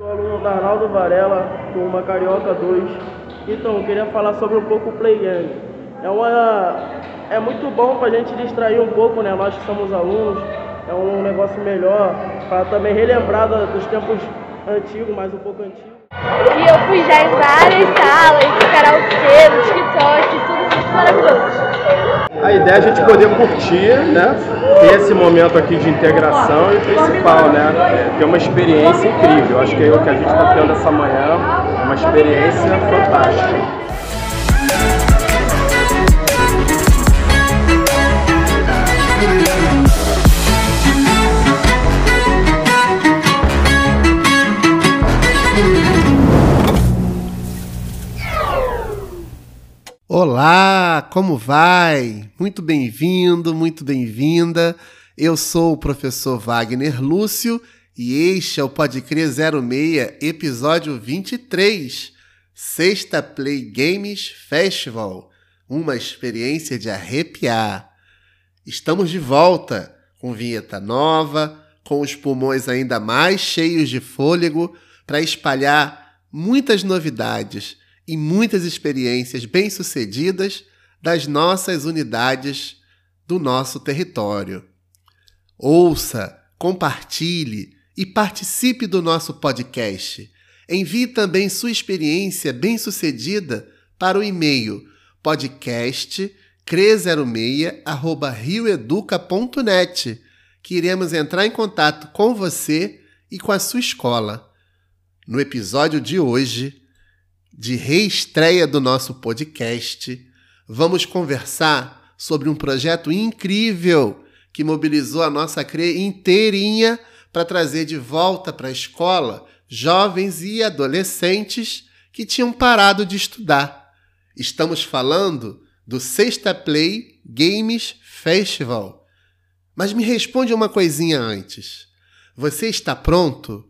Sou aluno da Arnaldo Varela, turma Carioca 2. Então, eu queria falar sobre um pouco o Play Game. É, uma, é muito bom para a gente distrair um pouco, né? Nós que somos alunos, é um negócio melhor para também relembrar dos tempos antigos, mais um pouco antigos. E eu fui já em várias salas, karaokê, no TikTok, tudo muito maravilhoso. A ideia é a gente poder curtir, né? Ter esse momento aqui de integração e o principal, né? Ter uma experiência incrível. Acho que é o que a gente está tendo essa manhã, uma experiência fantástica. Olá, como vai? Muito bem-vindo, muito bem-vinda. Eu sou o professor Wagner Lúcio e este é o Pode Crer 06, episódio 23, Sexta Play Games Festival, uma experiência de arrepiar. Estamos de volta com vinheta nova, com os pulmões ainda mais cheios de fôlego para espalhar muitas novidades e muitas experiências bem-sucedidas das nossas unidades do nosso território. Ouça, compartilhe e participe do nosso podcast. Envie também sua experiência bem-sucedida para o e-mail podcast cre06@rioeduca.net, que iremos entrar em contato com você e com a sua escola. No episódio de hoje, de reestreia do nosso podcast, vamos conversar sobre um projeto incrível que mobilizou a nossa CRE inteirinha para trazer de volta para a escola jovens e adolescentes que tinham parado de estudar. Estamos falando do Sexta Play Games Festival. Mas me responde uma coisinha antes. Você está pronto?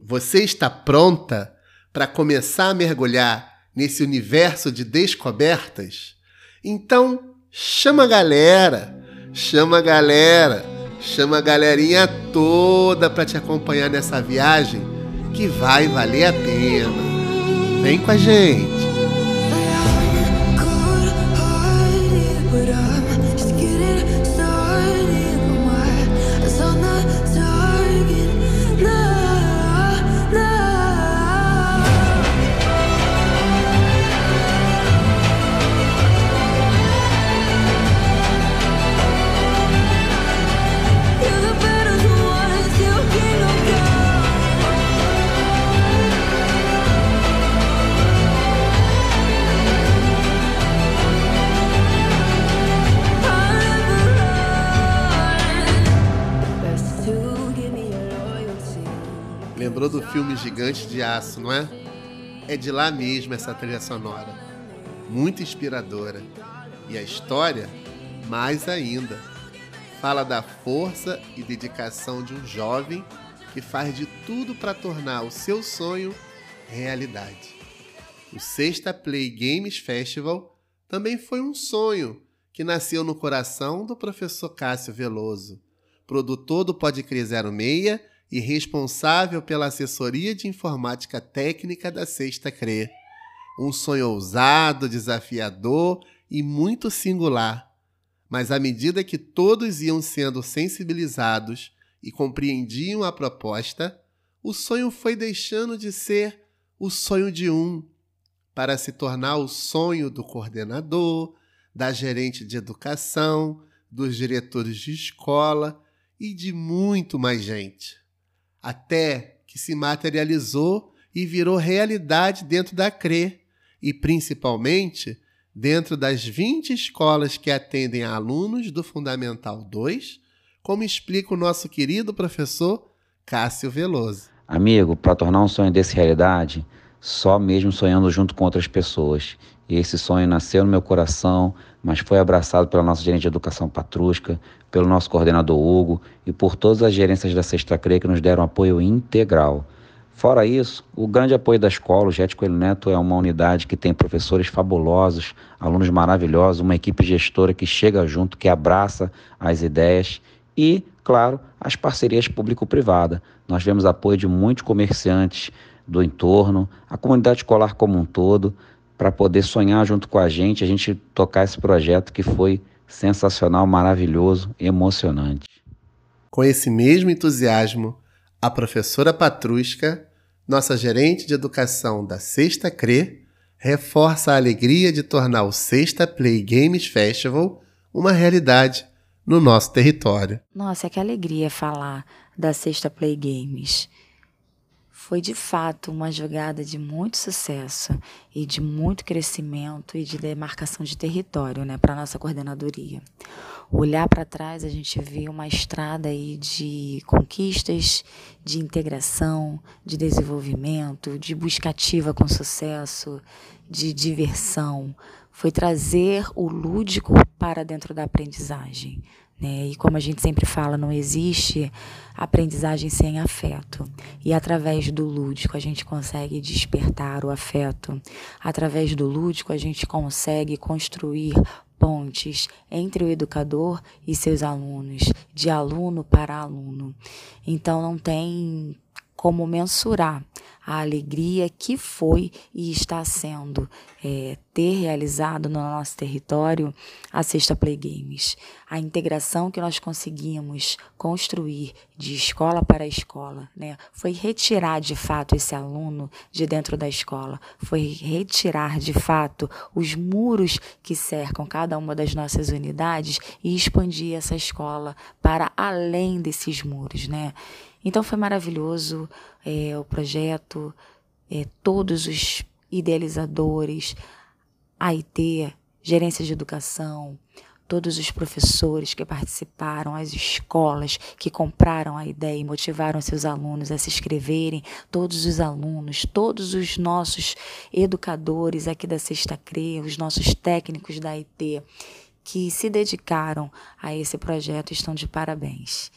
Você está pronta para começar a mergulhar nesse universo de descobertas? Então, chama a galera, chama a galera, chama a galerinha toda para te acompanhar nessa viagem que vai valer a pena. Vem com a gente. Gigante de Aço, não é? É de lá mesmo essa trilha sonora. Muito inspiradora. E a história, mais ainda. Fala da força e dedicação de um jovem que faz de tudo para tornar o seu sonho realidade. O Sexta Play Games Festival também foi um sonho que nasceu no coração do professor Cássio Veloso, produtor do Pode Crer 06 e responsável pela assessoria de informática técnica da Sexta CRE. Um sonho ousado, desafiador e muito singular. Mas à medida que todos iam sendo sensibilizados e compreendiam a proposta, o sonho foi deixando de ser o sonho de um para se tornar o sonho do coordenador, da gerente de educação, dos diretores de escola e de muito mais gente até que se materializou e virou realidade dentro da CRE e, principalmente, dentro das 20 escolas que atendem a alunos do Fundamental 2, como explica o nosso querido professor Cássio Veloso. Amigo, para tornar um sonho desse realidade, só mesmo sonhando junto com outras pessoas. E esse sonho nasceu no meu coração, mas foi abraçado pela nossa gerente de educação Patrusca, pelo nosso coordenador Hugo e por todas as gerências da Sexta CRE que nos deram apoio integral. Fora isso, o grande apoio da escola, o Jet Coelho Neto é uma unidade que tem professores fabulosos, alunos maravilhosos, uma equipe gestora que chega junto, que abraça as ideias e claro, as parcerias público-privada. Nós vemos apoio de muitos comerciantes do entorno, a comunidade escolar como um todo, para poder sonhar junto com a gente, a gente tocar esse projeto que foi sensacional, maravilhoso, emocionante. Com esse mesmo entusiasmo, a professora Patrusca, nossa gerente de educação da Sexta CRE, reforça a alegria de tornar o Sexta Play Games Festival uma realidade no nosso território. Nossa, que alegria falar da Sexta Play Games foi de fato uma jogada de muito sucesso e de muito crescimento e de demarcação de território né, para a nossa coordenadoria. Olhar para trás, a gente vê uma estrada aí de conquistas, de integração, de desenvolvimento, de busca ativa com sucesso, de diversão. Foi trazer o lúdico para dentro da aprendizagem. Né? E como a gente sempre fala, não existe aprendizagem sem afeto. E através do lúdico a gente consegue despertar o afeto. Através do lúdico a gente consegue construir pontes entre o educador e seus alunos, de aluno para aluno. Então não tem como mensurar a alegria que foi e está sendo é, ter realizado no nosso território a Sexta Play Games. A integração que nós conseguimos construir de escola para escola, né, foi retirar de fato esse aluno de dentro da escola, foi retirar de fato os muros que cercam cada uma das nossas unidades e expandir essa escola para além desses muros, né? Então foi maravilhoso é, o projeto, é, todos os idealizadores, AIT, gerência de educação, todos os professores que participaram, as escolas que compraram a ideia e motivaram seus alunos a se inscreverem, todos os alunos, todos os nossos educadores aqui da Sexta CRE, os nossos técnicos da IT que se dedicaram a esse projeto estão de parabéns.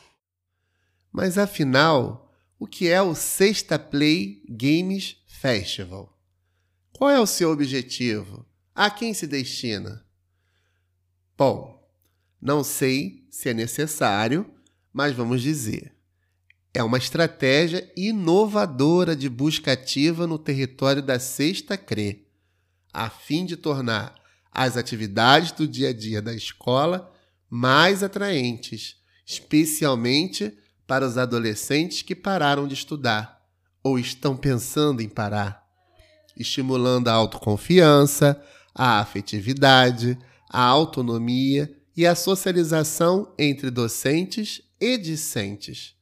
Mas afinal, o que é o Sexta Play Games Festival? Qual é o seu objetivo? A quem se destina? Bom, não sei se é necessário, mas vamos dizer. É uma estratégia inovadora de busca ativa no território da Sexta CRE, a fim de tornar as atividades do dia a dia da escola mais atraentes, especialmente para os adolescentes que pararam de estudar ou estão pensando em parar, estimulando a autoconfiança, a afetividade, a autonomia e a socialização entre docentes e discentes,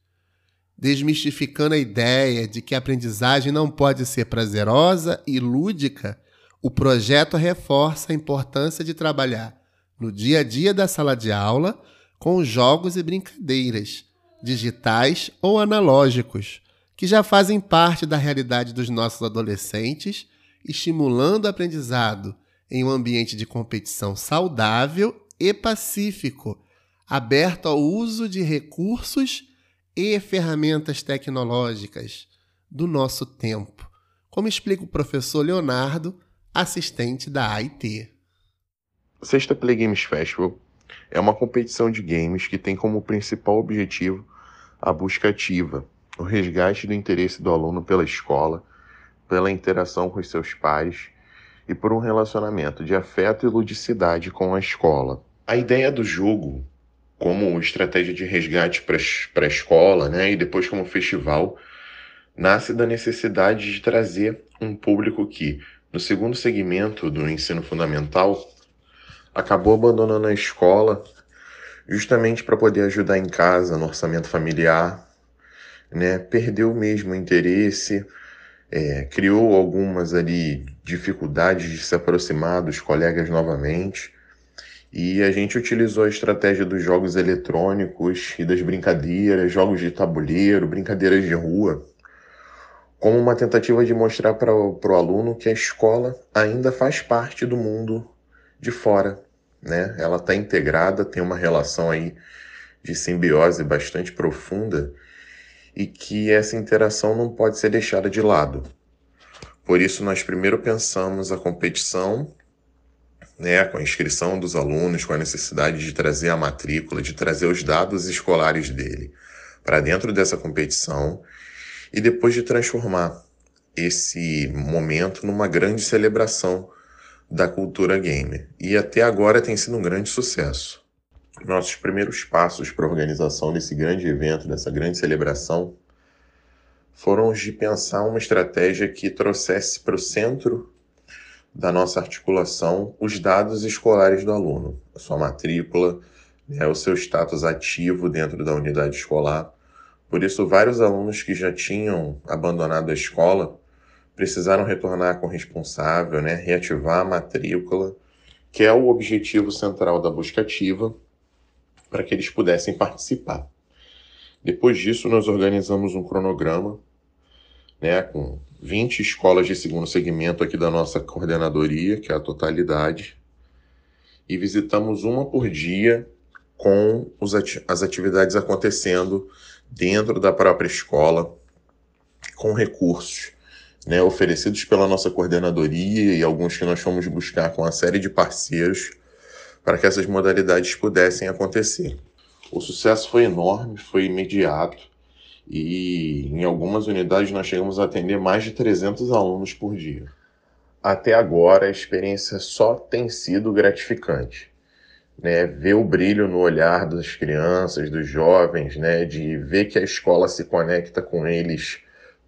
desmistificando a ideia de que a aprendizagem não pode ser prazerosa e lúdica. O projeto reforça a importância de trabalhar no dia a dia da sala de aula com jogos e brincadeiras digitais ou analógicos, que já fazem parte da realidade dos nossos adolescentes, estimulando o aprendizado em um ambiente de competição saudável e pacífico, aberto ao uso de recursos e ferramentas tecnológicas do nosso tempo, como explica o professor Leonardo, assistente da AIT. Sexta Play Games Festival é uma competição de games que tem como principal objetivo a busca ativa, o resgate do interesse do aluno pela escola, pela interação com os seus pares e por um relacionamento de afeto e ludicidade com a escola. A ideia do jogo, como estratégia de resgate para a escola, né, e depois como festival, nasce da necessidade de trazer um público que, no segundo segmento do ensino fundamental, acabou abandonando a escola justamente para poder ajudar em casa, no orçamento familiar, né? Perdeu mesmo o interesse, é, criou algumas ali dificuldades de se aproximar dos colegas novamente. E a gente utilizou a estratégia dos jogos eletrônicos e das brincadeiras, jogos de tabuleiro, brincadeiras de rua, como uma tentativa de mostrar para o aluno que a escola ainda faz parte do mundo de fora, né? Ela está integrada, tem uma relação aí de simbiose bastante profunda e que essa interação não pode ser deixada de lado. Por isso nós primeiro pensamos a competição, né, com a inscrição dos alunos, com a necessidade de trazer a matrícula, de trazer os dados escolares dele para dentro dessa competição e depois de transformar esse momento numa grande celebração da cultura gamer. E até agora tem sido um grande sucesso. Nossos primeiros passos para a organização desse grande evento, dessa grande celebração, foram os de pensar uma estratégia que trouxesse para o centro da nossa articulação os dados escolares do aluno, a sua matrícula, né, o seu status ativo dentro da unidade escolar. Por isso, vários alunos que já tinham abandonado a escola precisaram retornar com o responsável, né, reativar a matrícula, que é o objetivo central da busca ativa, para que eles pudessem participar. Depois disso, nós organizamos um cronograma né, com 20 escolas de segundo segmento aqui da nossa coordenadoria, que é a totalidade, e visitamos uma por dia com ati as atividades acontecendo dentro da própria escola, com recursos né, oferecidos pela nossa coordenadoria e alguns que nós fomos buscar com a série de parceiros para que essas modalidades pudessem acontecer. O sucesso foi enorme, foi imediato e em algumas unidades nós chegamos a atender mais de 300 alunos por dia. Até agora a experiência só tem sido gratificante. Né, ver o brilho no olhar das crianças, dos jovens, né, de ver que a escola se conecta com eles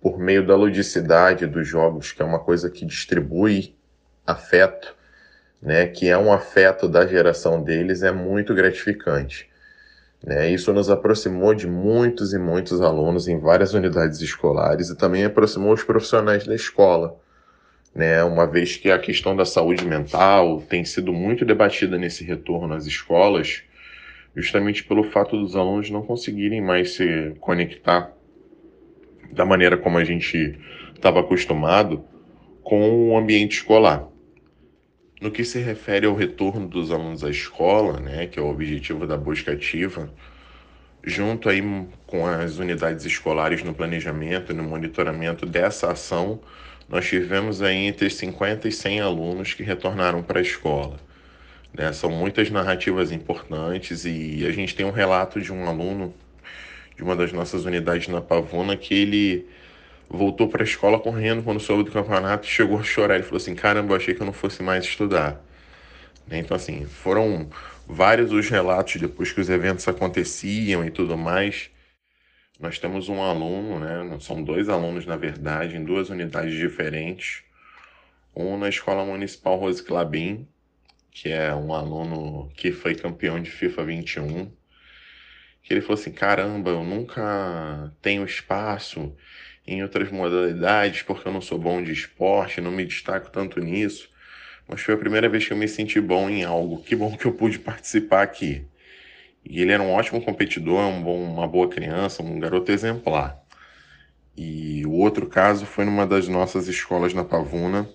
por meio da ludicidade dos jogos, que é uma coisa que distribui afeto, né, que é um afeto da geração deles, é muito gratificante. Né? Isso nos aproximou de muitos e muitos alunos em várias unidades escolares e também aproximou os profissionais da escola, né? uma vez que a questão da saúde mental tem sido muito debatida nesse retorno às escolas, justamente pelo fato dos alunos não conseguirem mais se conectar da maneira como a gente estava acostumado com o ambiente escolar. No que se refere ao retorno dos alunos à escola, né, que é o objetivo da busca ativa, junto aí com as unidades escolares no planejamento e no monitoramento dessa ação, nós tivemos aí entre 50 e 100 alunos que retornaram para a escola. Né? São muitas narrativas importantes e a gente tem um relato de um aluno de uma das nossas unidades na Pavuna que ele voltou para a escola correndo quando soube do campeonato e chegou a chorar. Ele falou assim: caramba, achei que eu não fosse mais estudar. Né? Então, assim, foram vários os relatos depois que os eventos aconteciam e tudo mais. Nós temos um aluno, né? São dois alunos, na verdade, em duas unidades diferentes. Um na Escola Municipal Rose Clabin, que é um aluno que foi campeão de FIFA 21 que ele falou assim: caramba, eu nunca tenho espaço em outras modalidades porque eu não sou bom de esporte, não me destaco tanto nisso. Mas foi a primeira vez que eu me senti bom em algo. Que bom que eu pude participar aqui. E ele era um ótimo competidor, um bom, uma boa criança, um garoto exemplar. E o outro caso foi numa das nossas escolas na Pavuna,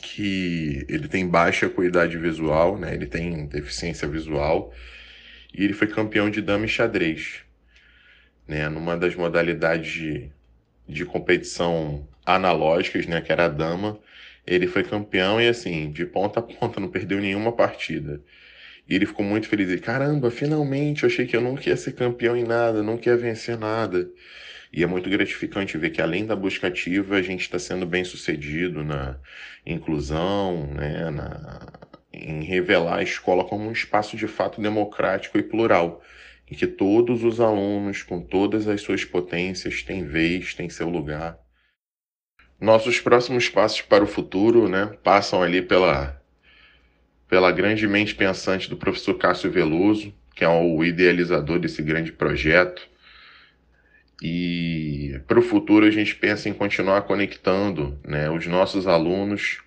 que ele tem baixa acuidade visual, né? Ele tem deficiência visual e ele foi campeão de dama e xadrez, né, numa das modalidades de, de competição analógicas, né, que era a dama. Ele foi campeão e assim, de ponta a ponta, não perdeu nenhuma partida. E ele ficou muito feliz. Ele, caramba, finalmente, eu achei que eu nunca ia ser campeão em nada, nunca ia vencer nada. E é muito gratificante ver que além da busca ativa, a gente está sendo bem sucedido na inclusão, né, na, em revelar a escola como um espaço de fato democrático e plural, em que todos os alunos, com todas as suas potências, têm vez, têm seu lugar. Nossos próximos passos para o futuro né, passam ali pela, pela grande mente pensante do professor Cássio Veloso, que é o idealizador desse grande projeto. E para o futuro a gente pensa em continuar conectando né, os nossos alunos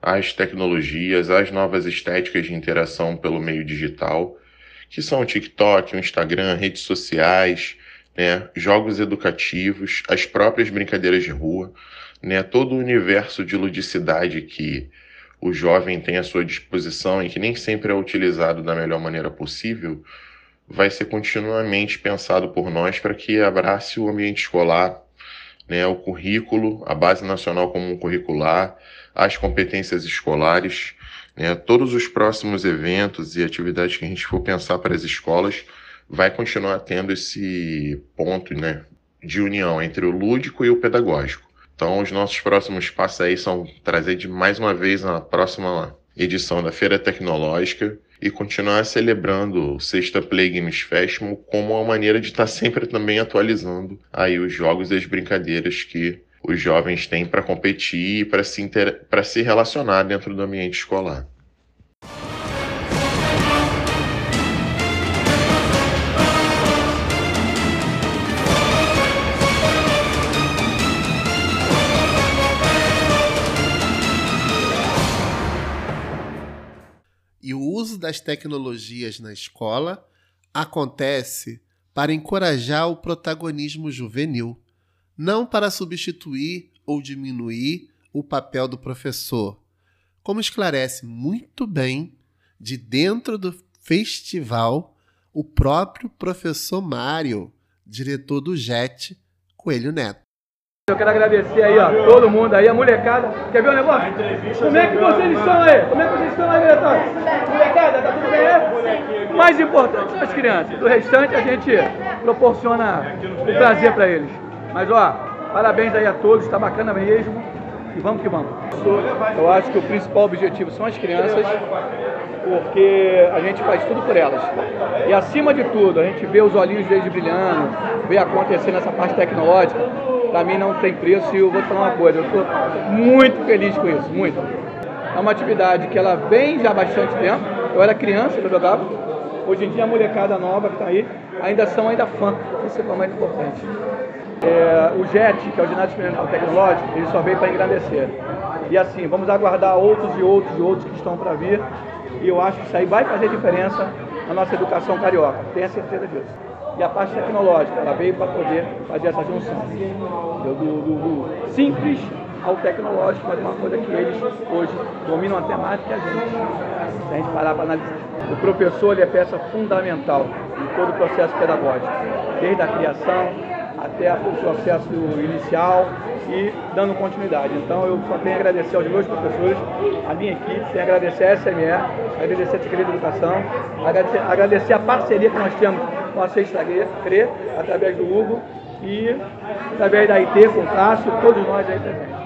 às tecnologias, às novas estéticas de interação pelo meio digital, que são o TikTok, o Instagram, redes sociais, né, jogos educativos, as próprias brincadeiras de rua, né, todo o universo de ludicidade que o jovem tem à sua disposição e que nem sempre é utilizado da melhor maneira possível, vai ser continuamente pensado por nós para que abrace o ambiente escolar, né, o currículo, a Base Nacional Comum Curricular, as competências escolares, né, todos os próximos eventos e atividades que a gente for pensar para as escolas, vai continuar tendo esse ponto né, de união entre o lúdico e o pedagógico. Então, os nossos próximos passos aí são trazer de mais uma vez na próxima edição da Feira Tecnológica e continuar celebrando o Sexta Play Games Festival como uma maneira de estar sempre também atualizando aí os jogos e as brincadeiras que os jovens têm para competir e para se, inter... se relacionar dentro do ambiente escolar. E o uso das tecnologias na escola acontece para encorajar o protagonismo juvenil, não para substituir ou diminuir o papel do professor, como esclarece muito bem, de dentro do festival, o próprio professor Mário, diretor do JET, Coelho Neto. Eu quero agradecer aí, ó, todo mundo aí, a molecada. Quer ver o um negócio? Como é que vocês estão aí? Como é que vocês estão aí, diretor? Molecada, tá tudo bem aí? Mais importante são as crianças. Do restante a gente proporciona o prazer para eles. Mas ó, parabéns aí a todos, tá bacana mesmo. E vamos que vamos. Eu acho que o principal objetivo são as crianças, porque a gente faz tudo por elas. E acima de tudo, a gente vê os olhinhos deles brilhando, vê acontecer nessa parte tecnológica para mim não tem preço e eu vou te falar uma coisa, eu estou muito feliz com isso, muito. É uma atividade que ela vem já há bastante tempo, eu era criança, eu jogava, hoje em dia a molecada nova que está aí, ainda são ainda fã, isso é o mais importante. É, o JET, que é o Ginásio Experimental Tecnológico, ele só veio para engrandecer. E assim, vamos aguardar outros e outros e outros que estão para vir, e eu acho que isso aí vai fazer diferença na nossa educação carioca, tenha certeza disso e a parte tecnológica. Ela veio para poder fazer essa junção. Do, do, do, simples ao tecnológico, mas é uma coisa que eles hoje dominam a temática e a gente. Se a gente parar para analisar. O professor ele é peça fundamental em todo o processo pedagógico, desde a criação até o processo inicial e dando continuidade. Então eu só tenho a agradecer aos meus professores, a minha equipe, tenho a agradecer a SME, agradecer a Secretaria de Educação, agradecer, agradecer a parceria que nós temos com a Sexta CRE, através do Hugo e através da IT, com o Cássio, todos nós aí presentes.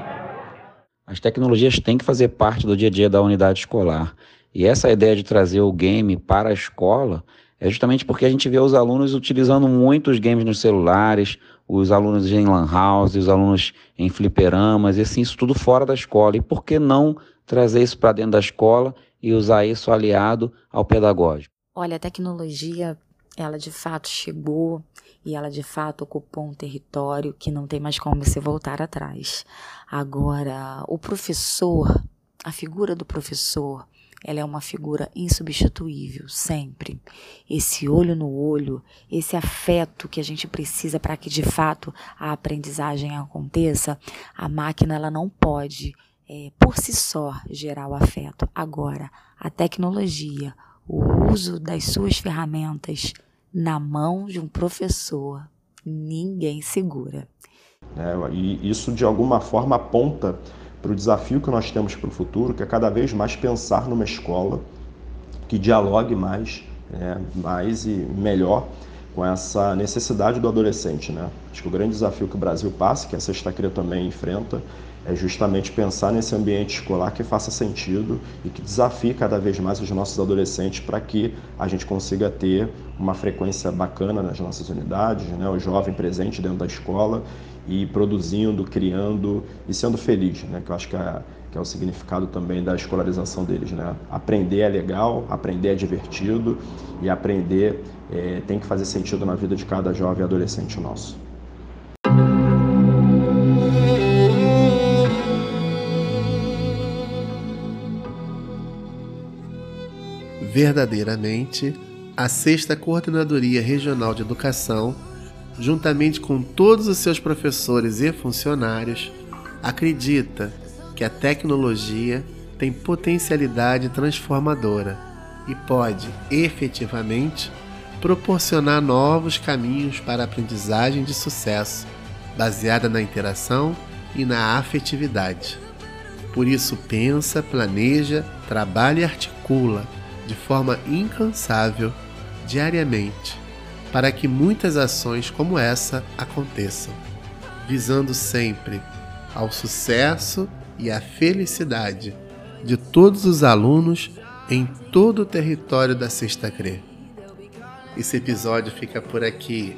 As tecnologias têm que fazer parte do dia a dia da unidade escolar. E essa ideia de trazer o game para a escola é justamente porque a gente vê os alunos utilizando muitos games nos celulares, os alunos em lan house, os alunos em fliperamas, e assim, isso tudo fora da escola. E por que não trazer isso para dentro da escola e usar isso aliado ao pedagógico? Olha, a tecnologia, ela de fato chegou e ela de fato ocupou um território que não tem mais como você voltar atrás. Agora, o professor, a figura do professor, ela é uma figura insubstituível, sempre. Esse olho no olho, esse afeto que a gente precisa para que de fato a aprendizagem aconteça, a máquina ela não pode é, por si só gerar o afeto. Agora, a tecnologia, o uso das suas ferramentas na mão de um professor, ninguém segura. É, e isso de alguma forma aponta para o desafio que nós temos para o futuro, que é cada vez mais pensar numa escola que dialogue mais, né, mais e melhor com essa necessidade do adolescente. Né? Acho que o grande desafio que o Brasil passa, que a Sexta Cria também enfrenta, é justamente pensar nesse ambiente escolar que faça sentido e que desafie cada vez mais os nossos adolescentes para que a gente consiga ter uma frequência bacana nas nossas unidades, né? o jovem presente dentro da escola e produzindo, criando e sendo feliz, né? que eu acho que é, que é o significado também da escolarização deles. Né? Aprender é legal, aprender é divertido e aprender é, tem que fazer sentido na vida de cada jovem adolescente nosso. Verdadeiramente, a Sexta Coordenadoria Regional de Educação juntamente com todos os seus professores e funcionários, acredita que a tecnologia tem potencialidade transformadora e pode, efetivamente, proporcionar novos caminhos para a aprendizagem de sucesso baseada na interação e na afetividade. Por isso, pensa, planeja, trabalha e articula de forma incansável, diariamente, para que muitas ações como essa aconteçam, visando sempre ao sucesso e à felicidade de todos os alunos em todo o território da Sexta CRE. Esse episódio fica por aqui,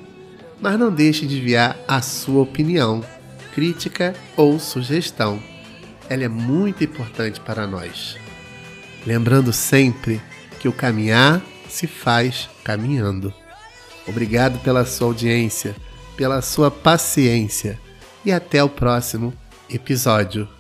mas não deixe de enviar a sua opinião, crítica ou sugestão. Ela é muito importante para nós. Lembrando sempre que o caminhar se faz caminhando. Obrigado pela sua audiência, pela sua paciência e até o próximo episódio.